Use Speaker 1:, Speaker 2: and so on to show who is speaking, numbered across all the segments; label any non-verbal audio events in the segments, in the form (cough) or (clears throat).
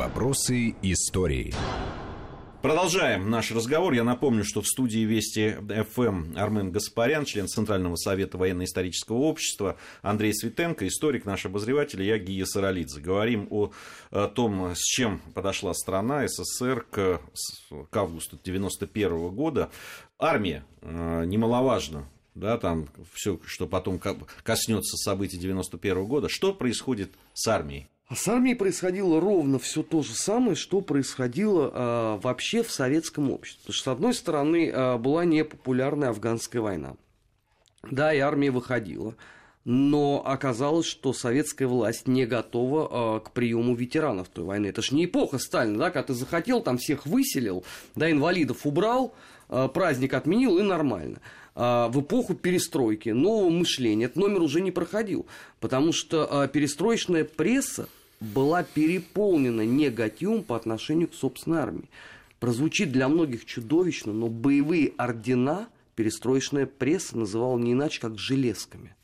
Speaker 1: Вопросы истории.
Speaker 2: Продолжаем наш разговор. Я напомню, что в студии Вести ФМ Армен Гаспарян, член Центрального совета военно-исторического общества, Андрей Светенко, историк, наш обозреватель, я Гия Саралидзе. Говорим о, том, с чем подошла страна СССР к, к августу 1991 года. Армия э, немаловажна да, там все, что потом коснется событий 91 года. Что происходит с армией?
Speaker 3: А с армией происходило ровно все то же самое, что происходило э, вообще в советском обществе. Потому что, с одной стороны, э, была непопулярная афганская война. Да, и армия выходила. Но оказалось, что советская власть не готова э, к приему ветеранов той войны. Это же не эпоха Сталина, да, когда ты захотел, там всех выселил, да, инвалидов убрал, э, праздник отменил и нормально. В эпоху перестройки, нового мышления, этот номер уже не проходил, потому что перестроечная пресса была переполнена негативом по отношению к собственной армии. Прозвучит для многих чудовищно, но боевые ордена перестроечная пресса называла не иначе, как железками.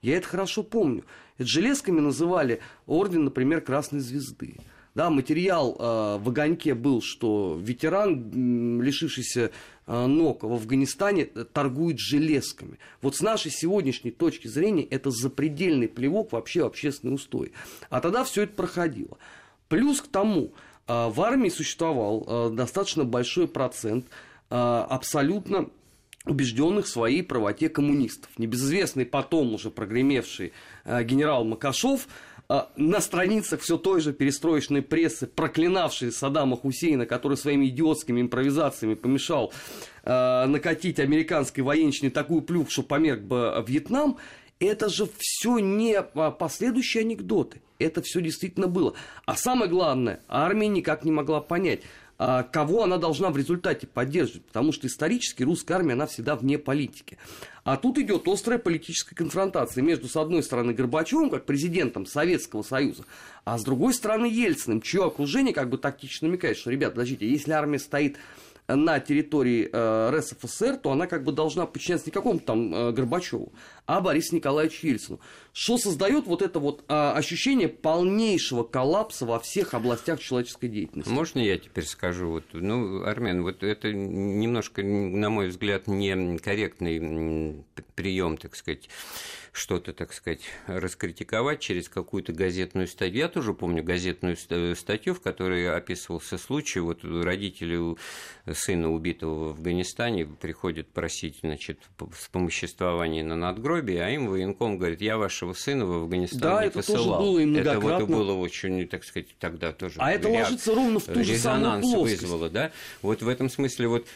Speaker 3: Я это хорошо помню. Это железками называли орден, например, Красной Звезды. Да, материал э, в огоньке был, что ветеран, лишившийся э, ног в Афганистане, торгует железками. Вот с нашей сегодняшней точки зрения это запредельный плевок вообще в общественный устой. А тогда все это проходило. Плюс к тому, э, в армии существовал э, достаточно большой процент э, абсолютно убежденных в своей правоте коммунистов. Небезызвестный потом уже прогремевший э, генерал Макашов – а, на страницах все той же перестроечной прессы, проклинавшей Саддама Хусейна, который своими идиотскими импровизациями помешал э, накатить американской военщине такую плюх, что померк бы Вьетнам, это же все не последующие анекдоты. Это все действительно было. А самое главное, армия никак не могла понять, а, кого она должна в результате поддерживать, потому что исторически русская армия, она всегда вне политики. А тут идет острая политическая конфронтация между, с одной стороны, Горбачевым, как президентом Советского Союза, а с другой стороны, Ельциным, чье окружение как бы тактично намекает, что, ребят, подождите, если армия стоит на территории э, РСФСР, то она как бы должна подчиняться не какому-то там э, Горбачеву, а Борису Николаевичу Ельцину. Что создает вот это вот э, ощущение полнейшего коллапса во всех областях человеческой деятельности.
Speaker 4: Можно я теперь скажу? Вот, ну, Армен, вот это немножко, на мой взгляд, некорректный прием, так сказать, что-то, так сказать, раскритиковать через какую-то газетную статью. Я тоже помню газетную статью, в которой описывался случай, вот родители сына убитого в Афганистане приходят просить, значит, вспомоществование на надгробие, а им военком говорит, я вашего сына в Афганистан
Speaker 3: да,
Speaker 4: не
Speaker 3: это
Speaker 4: посылал.
Speaker 3: Тоже было и
Speaker 4: это вот было очень, так сказать, тогда тоже.
Speaker 3: А это ложится ровно в ту же самую плоскость.
Speaker 4: вызвало, да? Вот в этом смысле вот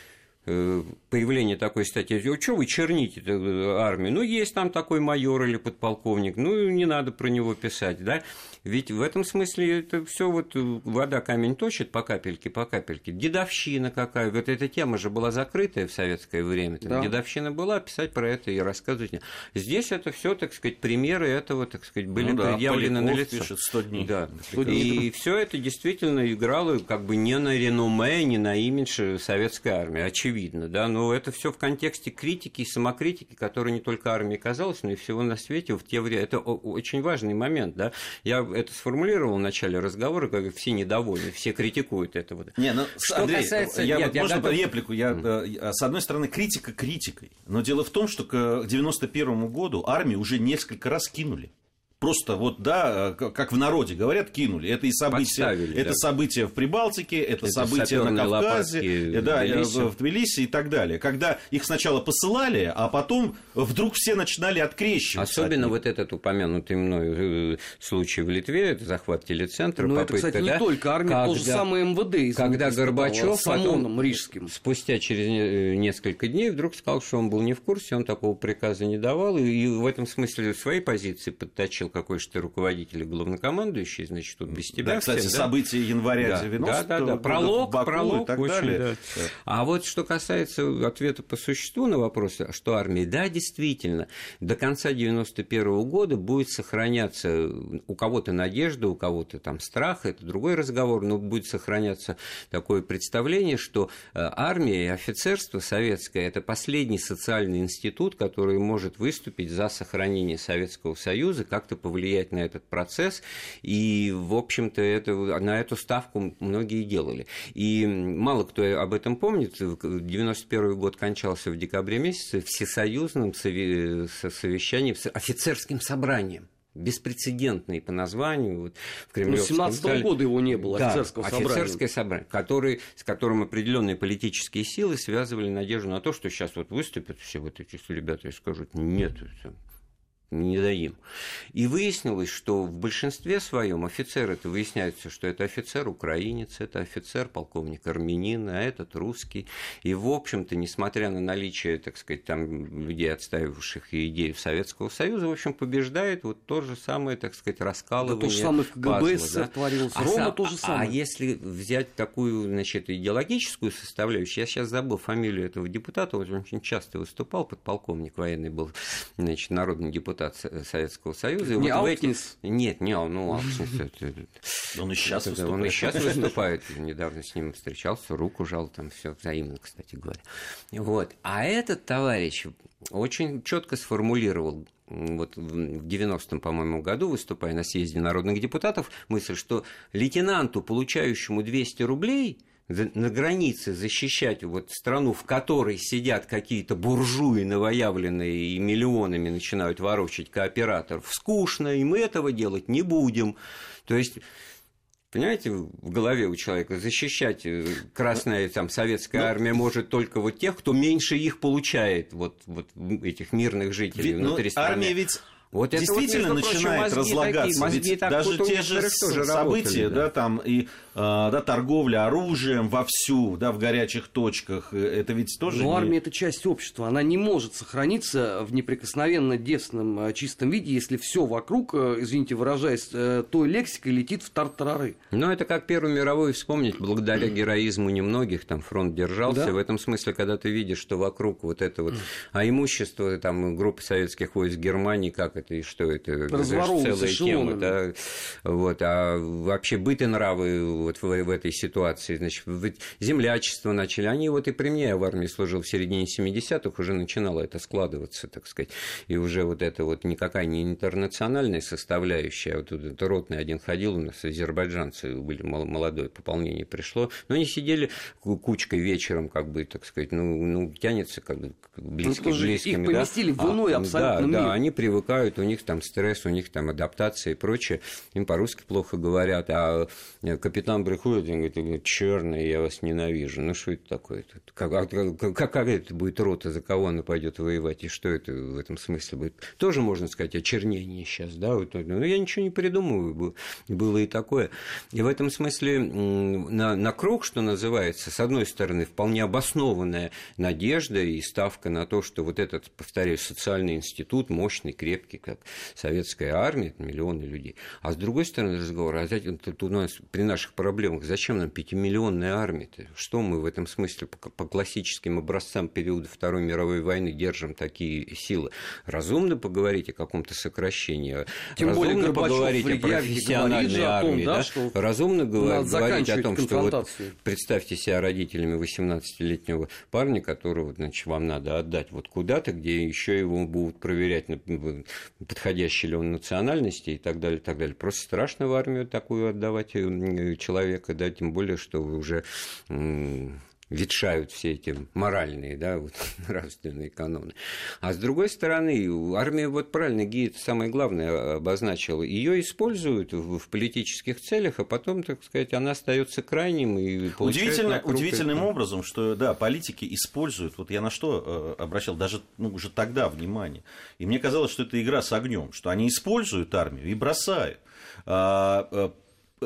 Speaker 4: появление такой статьи, что вы черните э, армию? Ну, есть там такой майор или подполковник, ну, не надо про него писать, да? Ведь в этом смысле это все вот э, вода камень точит по капельке, по капельке. Дедовщина какая, вот эта тема же была закрытая в советское время. Там да. Дедовщина была, писать про это и рассказывать. Здесь это все, так сказать, примеры этого, так сказать, были ну, да, предъявлены на лицо.
Speaker 2: пишет 100 дней.
Speaker 4: Да. 100 дней. И все это действительно играло как бы не на реноме, не на имидж советской армии, очевидно очевидно, да, но это все в контексте критики и самокритики, которая не только армии казалась, но и всего на свете в те времена. Это очень важный момент, да. Я это сформулировал в начале разговора, как все недовольны, все критикуют это. Вот.
Speaker 2: Не, ну, что Андрей, касается... Я, Нет, вот, я можно готов... реплику? Я, mm. с одной стороны, критика критикой, но дело в том, что к 91 году армию уже несколько раз кинули просто вот, да, как в народе говорят, кинули. Это и события, это да. события в Прибалтике, это, это события на Кавказе, да, в Тбилиси. в Тбилиси и так далее. Когда их сначала посылали, а потом вдруг все начинали открещиваться.
Speaker 4: Особенно от вот этот упомянутый мной э, случай в Литве, это захват телецентра.
Speaker 3: Ну, это, кстати, да, не только армия, когда, то же самое МВД.
Speaker 4: Когда Горбачев
Speaker 3: потом, Рижским.
Speaker 4: спустя через э, несколько дней вдруг сказал, что он был не в курсе, он такого приказа не давал, и в этом смысле своей позиции подточил назначил какой же ты руководитель и главнокомандующий, значит, тут без тебя.
Speaker 2: Да, кстати, всем, да? события января да, 90
Speaker 4: да, да, да. Пролог, Баку пролог и так очень, далее. Да. А вот что касается ответа по существу на вопрос, что армия, да, действительно, до конца 91 года будет сохраняться у кого-то надежда, у кого-то там страх, это другой разговор, но будет сохраняться такое представление, что э, армия и офицерство советское – это последний социальный институт, который может выступить за сохранение Советского Союза как-то как-то повлиять на этот процесс, и, в общем-то, это, на эту ставку многие делали. И мало кто об этом помнит, 91 год кончался в декабре месяце всесоюзным совещанием, офицерским собранием беспрецедентный по названию. Вот,
Speaker 3: в Кремлевском ну, 17 -го года его не было,
Speaker 4: да, офицерского собрания. Офицерское собрание, который, с которым определенные политические силы связывали надежду на то, что сейчас вот выступят все вот эти ребята и скажут, нет, не дадим. И выяснилось, что в большинстве своем офицер, это выясняется, что это офицер украинец, это офицер полковник армянин, а этот русский. И, в общем-то, несмотря на наличие, так сказать, там людей, отстаивавших идею Советского Союза, в общем, побеждает вот то же самое, так сказать, раскалывание. Да, то
Speaker 3: же самое в КГБ пазла, да? творилось.
Speaker 4: А, Рома то же самое. А если взять такую, значит, идеологическую составляющую, я сейчас забыл фамилию этого депутата, он очень часто выступал, подполковник военный был, значит, народный депутат депутат Советского Союза.
Speaker 3: Не вот эти...
Speaker 4: Нет, не, ну,
Speaker 2: Он и сейчас
Speaker 4: выступает. Он и сейчас выступает. Недавно с ним встречался, руку жал, там все взаимно, кстати говоря. Вот. А этот товарищ очень четко сформулировал вот в 90-м, по-моему, году, выступая на съезде народных депутатов, мысль, что лейтенанту, получающему 200 рублей, на границе защищать вот страну, в которой сидят какие-то буржуи новоявленные и миллионами начинают ворочать кооператоров, скучно, и мы этого делать не будем. То есть Понимаете, в голове у человека защищать э, красная там советская ну, армия может только вот тех, кто меньше их получает, вот, вот этих мирных жителей
Speaker 2: ведь, внутри ну, страны. Армия ведь вот действительно вот, начинает прочим, разлагаться. Такие, Ведь даже те же события, работали, да. да, там и а, да, торговля оружием вовсю, да, в горячих точках, э, это ведь тоже...
Speaker 3: Но не... армия – это часть общества, она не может сохраниться в неприкосновенно девственном э, чистом виде, если все вокруг, э, извините, выражаясь той лексикой, летит в тартарары.
Speaker 4: Ну, это как Первую мировую вспомнить, благодаря (clears throat) героизму немногих, там фронт держался, да? в этом смысле, когда ты видишь, что вокруг вот это вот, а имущество там группы советских войск Германии, как это и что это, это целая тема, да, вот, а вообще быт и нравы вот в, в этой ситуации. Значит, землячество начали. Они вот и при мне, я в армии служил в середине 70-х, уже начинало это складываться, так сказать. И уже вот это вот никакая не интернациональная составляющая. А вот тут это ротный один ходил у нас, азербайджанцы были, молодое пополнение пришло. Но они сидели кучкой вечером, как бы, так сказать, ну, ну тянется как бы близко, ну, близкими.
Speaker 3: Их поместили да? в иной а, абсолютно
Speaker 4: да, мир. Да, они привыкают, у них там стресс, у них там адаптация и прочее. Им по-русски плохо говорят, а капитан нам приходит и говорит, черный, я вас ненавижу. Ну, что это такое? Как, а, как, как, как это будет рота, за кого она пойдет воевать, и что это в этом смысле будет? Тоже можно сказать очернение сейчас, да? Вот, ну, я ничего не придумываю, было и такое. И в этом смысле на, на круг, что называется, с одной стороны, вполне обоснованная надежда и ставка на то, что вот этот, повторяю, социальный институт, мощный, крепкий, как советская армия, миллионы людей. А с другой стороны, разговор, а тут у нас при наших проблемах. Зачем нам пятимиллионная армия-то? Что мы в этом смысле по, по классическим образцам периода Второй мировой войны держим такие силы? Разумно поговорить о каком-то сокращении.
Speaker 3: Тем
Speaker 4: Разумно
Speaker 3: более
Speaker 4: поговорить о профессиональной армии.
Speaker 3: да,
Speaker 4: да? Разумно говорить о том, что вот представьте себя родителями 18-летнего парня, которого значит, вам надо отдать вот куда-то, где еще его будут проверять, подходящий ли он национальности и так далее, и так далее. Просто страшно в армию такую отдавать э, человека, да, тем более, что вы уже ветшают все эти моральные, да, вот, (laughs) нравственные каноны. А с другой стороны, армия, вот правильно Гид самое главное обозначила, ее используют в, в политических целях, а потом, так сказать, она остается крайним и
Speaker 2: Удивительно, Удивительным это. образом, что, да, политики используют, вот я на что э, обращал даже ну, уже тогда внимание, и мне казалось, что это игра с огнем, что они используют армию и бросают. А, а,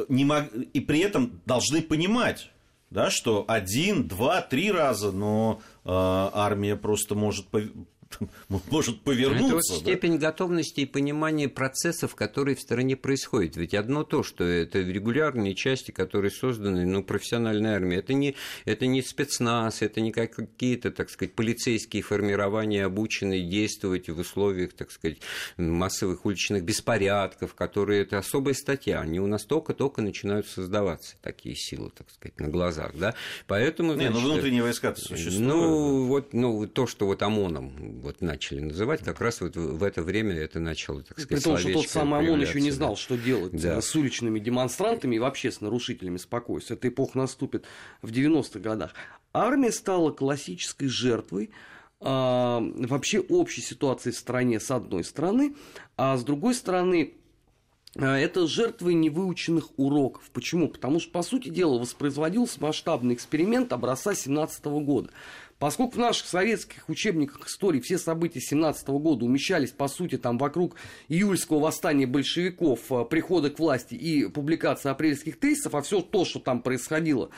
Speaker 2: не мог... и при этом должны понимать, да, что один, два, три раза, но э, армия просто может может повернуться. Это вот
Speaker 4: да? степень готовности и понимания процессов, которые в стране происходят. Ведь одно то, что это регулярные части, которые созданы ну, профессиональной армией. Это не, это не спецназ, это не какие-то, так сказать, полицейские формирования, обученные действовать в условиях, так сказать, массовых уличных беспорядков, которые это особая статья. Они у нас только-только начинают создаваться, такие силы, так сказать, на глазах. Да? Поэтому,
Speaker 2: значит, не, ну внутренние войска существуют.
Speaker 4: Ну, вот, ну, то, что вот ОМОНом вот начали называть, как раз вот в это время это начало, так сказать,
Speaker 3: При том, что тот самый ОМОН еще не знал, что делать
Speaker 4: да.
Speaker 3: с уличными демонстрантами и вообще с нарушителями спокойствия. Эта эпоха наступит в 90-х годах. Армия стала классической жертвой а, вообще общей ситуации в стране с одной стороны, а с другой стороны а, это жертвы невыученных уроков. Почему? Потому что, по сути дела, воспроизводился масштабный эксперимент образца 17 года. Поскольку в наших советских учебниках истории все события 17 года умещались, по сути, там вокруг июльского восстания большевиков, а, прихода к власти и публикации апрельских тезисов, а все то, что там происходило,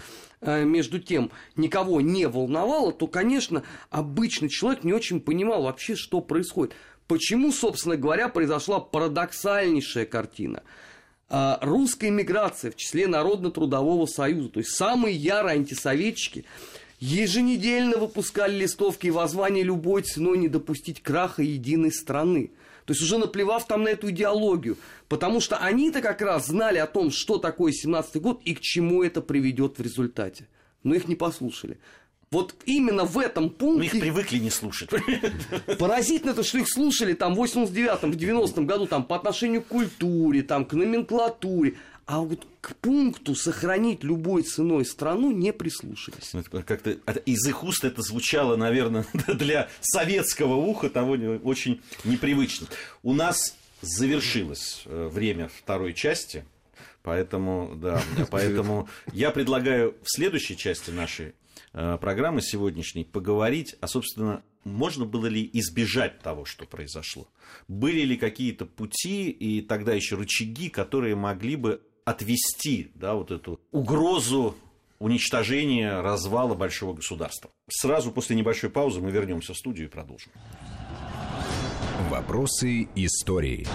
Speaker 3: а, между тем никого не волновало, то, конечно, обычный человек не очень понимал вообще, что происходит. Почему, собственно говоря, произошла парадоксальнейшая картина? А, русская миграция в числе Народно-трудового союза, то есть самые ярые антисоветчики, еженедельно выпускали листовки и воззвания любой ценой не допустить краха единой страны. То есть уже наплевав там на эту идеологию. Потому что они-то как раз знали о том, что такое 17-й год и к чему это приведет в результате. Но их не послушали. Вот именно в этом пункте...
Speaker 2: Мы их привыкли не слушать. (laughs)
Speaker 3: Поразительно то, что их слушали там в 89-м, в 90-м году там по отношению к культуре, там к номенклатуре. А вот к пункту сохранить любой ценой страну не прислушались.
Speaker 2: Ну, как-то из их уст это звучало, наверное, (laughs) для советского уха того очень непривычно. У нас завершилось э, время второй части. Поэтому, да, (laughs) поэтому я предлагаю в следующей части нашей программы сегодняшней поговорить, а, собственно, можно было ли избежать того, что произошло? Были ли какие-то пути и тогда еще рычаги, которые могли бы отвести да, вот эту угрозу уничтожения, развала большого государства? Сразу после небольшой паузы мы вернемся в студию и продолжим.
Speaker 1: Вопросы истории.